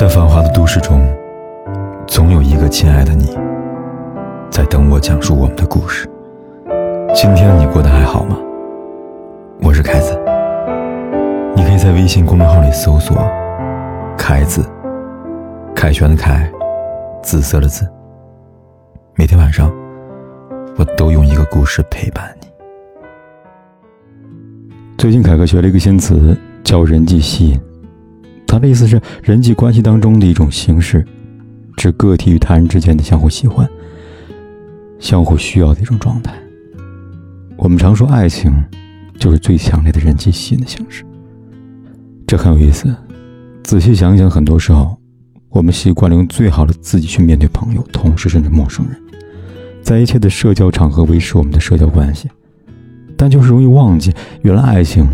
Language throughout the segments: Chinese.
在繁华的都市中，总有一个亲爱的你，在等我讲述我们的故事。今天你过得还好吗？我是凯子，你可以在微信公众号里搜索“凯子”，凯旋的凯，紫色的紫。每天晚上，我都用一个故事陪伴你。最近凯哥学了一个新词，叫“人际吸引”。他的意思是，人际关系当中的一种形式，指个体与他人之间的相互喜欢、相互需要的一种状态。我们常说，爱情就是最强烈的人际吸引的形式。这很有意思。仔细想想，很多时候，我们习惯了用最好的自己去面对朋友、同事，甚至陌生人，在一切的社交场合维持我们的社交关系，但就是容易忘记，原来爱情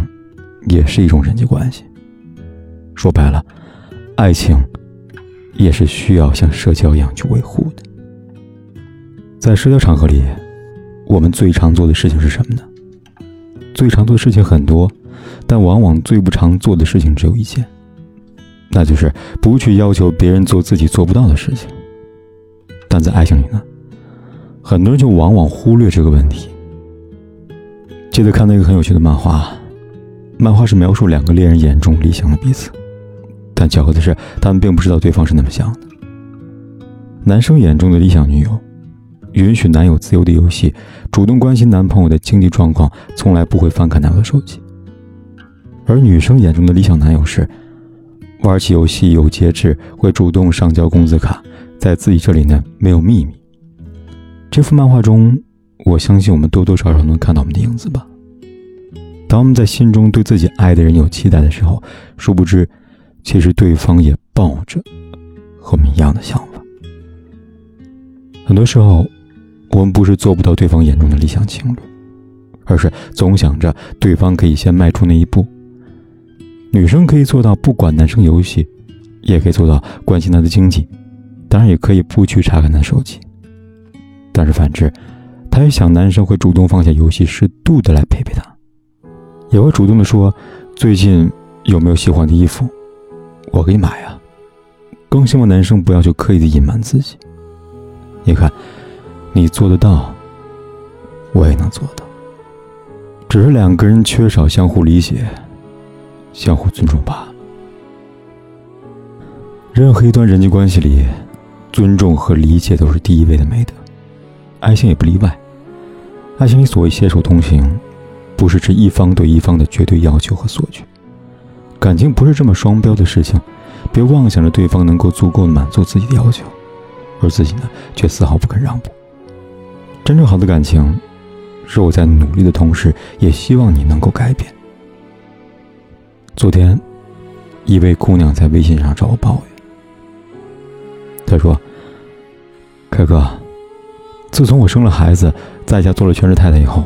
也是一种人际关系。说白了，爱情也是需要像社交一样去维护的。在社交场合里，我们最常做的事情是什么呢？最常做的事情很多，但往往最不常做的事情只有一件，那就是不去要求别人做自己做不到的事情。但在爱情里呢，很多人就往往忽略这个问题。记得看到一个很有趣的漫画，漫画是描述两个恋人眼中理想的彼此。但巧合的是，他们并不知道对方是那么想的。男生眼中的理想女友，允许男友自由的游戏，主动关心男朋友的经济状况，从来不会翻看男友的手机。而女生眼中的理想男友是，玩起游戏有节制，会主动上交工资卡，在自己这里呢没有秘密。这幅漫画中，我相信我们多多少少能看到我们的影子吧。当我们在心中对自己爱的人有期待的时候，殊不知。其实对方也抱着和我们一样的想法。很多时候，我们不是做不到对方眼中的理想情侣，而是总想着对方可以先迈出那一步。女生可以做到不管男生游戏，也可以做到关心他的经济，当然也可以不去查看他手机。但是反之，她也想男生会主动放下游戏，适度的来陪陪她，也会主动的说：“最近有没有喜欢的衣服？”我给你买啊！更希望男生不要去刻意的隐瞒自己。你看，你做得到，我也能做到。只是两个人缺少相互理解、相互尊重罢了。任何一段人际关系里，尊重和理解都是第一位的美德，爱情也不例外。爱情里所谓携手同行，不是指一方对一方的绝对要求和索取。感情不是这么双标的事情，别妄想着对方能够足够满足自己的要求，而自己呢，却丝毫不肯让步。真正好的感情，是我在努力的同时，也希望你能够改变。昨天，一位姑娘在微信上找我抱怨，她说：“凯哥，自从我生了孩子，在家做了全职太太以后，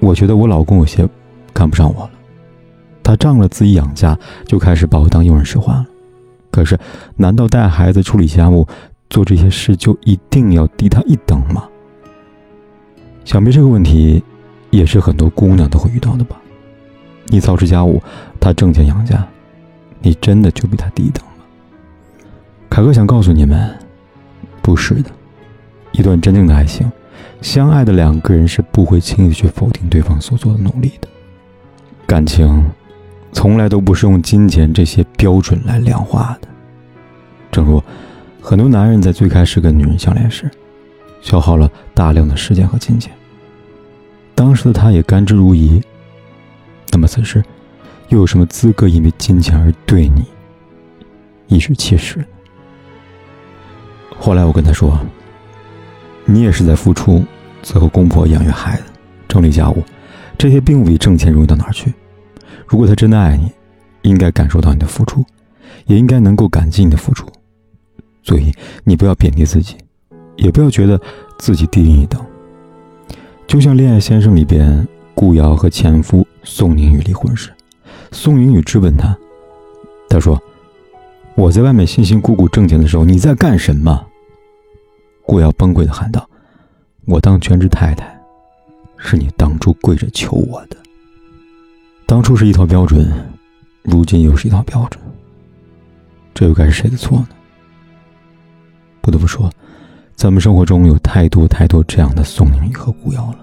我觉得我老公有些看不上我了。”他仗着自己养家，就开始把我当佣人使唤了。可是，难道带孩子、处理家务、做这些事就一定要低他一等吗？想必这个问题，也是很多姑娘都会遇到的吧？你操持家务，他挣钱养家，你真的就比他低等吗？凯哥想告诉你们，不是的。一段真正的爱情，相爱的两个人是不会轻易去否定对方所做的努力的。感情。从来都不是用金钱这些标准来量化的。正如很多男人在最开始跟女人相恋时，消耗了大量的时间和金钱，当时的他也甘之如饴。那么此时，又有什么资格因为金钱而对你颐指气使呢？后来我跟他说：“你也是在付出，伺候公婆、养育孩子、整理家务，这些并不比挣钱容易到哪儿去。”如果他真的爱你，应该感受到你的付出，也应该能够感激你的付出。所以你不要贬低自己，也不要觉得自己低人一等。就像《恋爱先生》里边，顾瑶和前夫宋宁宇离婚时，宋宁宇质问他，他说：“我在外面辛辛苦苦挣钱的时候，你在干什么？”顾瑶崩溃的喊道：“我当全职太太，是你当初跪着求我的。”当初是一套标准，如今又是一套标准。这又该是谁的错呢？不得不说，咱们生活中有太多太多这样的宋宁和顾瑶了。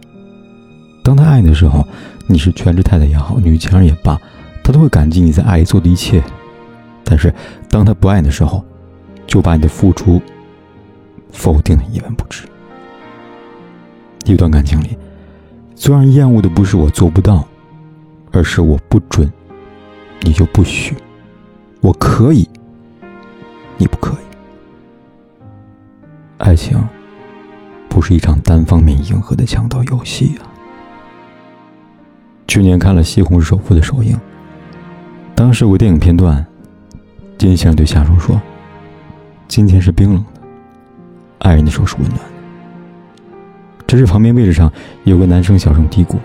当他爱你的时候，你是全职太太也好，女强人也罢，他都会感激你在爱里做的一切。但是当他不爱的时候，就把你的付出否定的一文不值。一段感情里，最让人厌恶的不是我做不到，而是我不准，你就不许；我可以，你不可以。爱情不是一场单方面迎合的强盗游戏啊！去年看了《西红柿首富》的首映，当时有个电影片段，金先生对夏茹说：“今天是冰冷的，爱人的手是温暖的。”这时，旁边位置上有个男生小声嘀咕：“，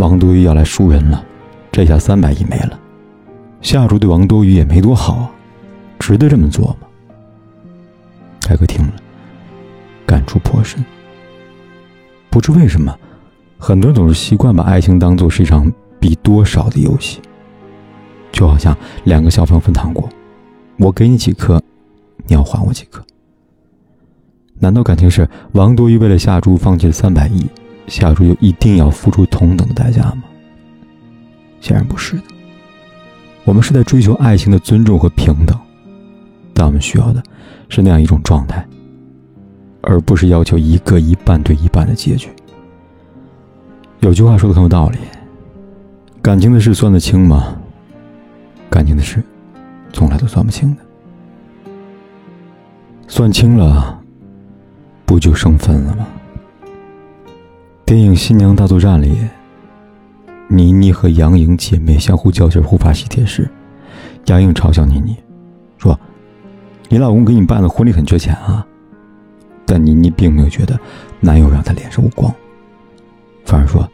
王多鱼要来赎人了，这下三百亿没了。”夏茹对王多鱼也没多好啊，值得这么做吗？凯哥听了，感触颇深。不知为什么，很多人总是习惯把爱情当做是一场比多少的游戏，就好像两个小朋友分糖果，我给你几颗，你要还我几颗。难道感情是王多鱼为了夏珠放弃了三百亿，下注就一定要付出同等的代价吗？显然不是的。我们是在追求爱情的尊重和平等，但我们需要的是那样一种状态，而不是要求一个一半对一半的结局。有句话说的很有道理：感情的事算得清吗？感情的事，从来都算不清的。算清了。不就生分了吗？电影《新娘大作战》里，倪妮和杨颖姐妹相互较劲护发喜帖时，杨颖嘲笑倪妮，说：“你老公给你办的婚礼很缺钱啊。”但倪妮并没有觉得男友让她脸上无光，反而说：“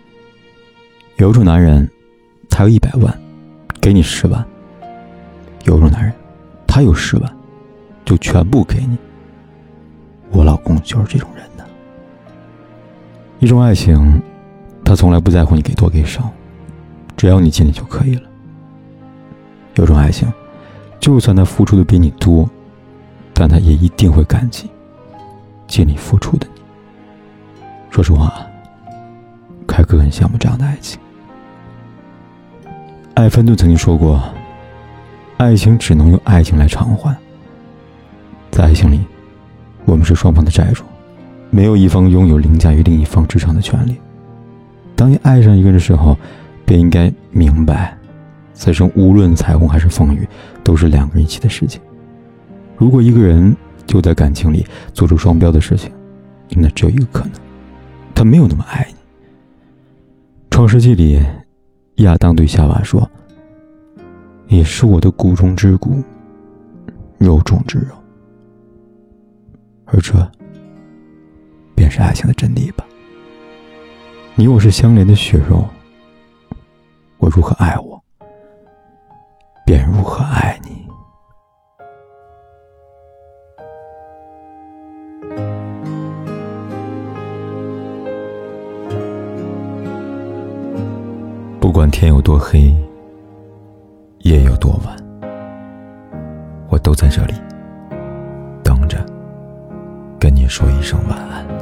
有种男人，他有一百万，给你十万；有种男人，他有十万，就全部给你。”我老公就是这种人。一种爱情，他从来不在乎你给多给少，只要你尽力就可以了。有种爱情，就算他付出的比你多，但他也一定会感激尽力付出的你。说实话，凯哥很羡慕这样的爱情。艾芬顿曾经说过：“爱情只能用爱情来偿还。”在爱情里。我们是双方的债主，没有一方拥有凌驾于另一方之上的权利。当你爱上一个人的时候，便应该明白，此生无论彩虹还是风雨，都是两个人一起的事情。如果一个人就在感情里做出双标的事情，那只有一个可能，他没有那么爱你。创世纪里，亚当对夏娃说：“你是我的骨中之骨，肉中之肉。”而这，便是爱情的真谛吧。你我是相连的血肉，我如何爱我，便如何爱你。不管天有多黑，夜有多晚，我都在这里等着。跟你说一声晚安。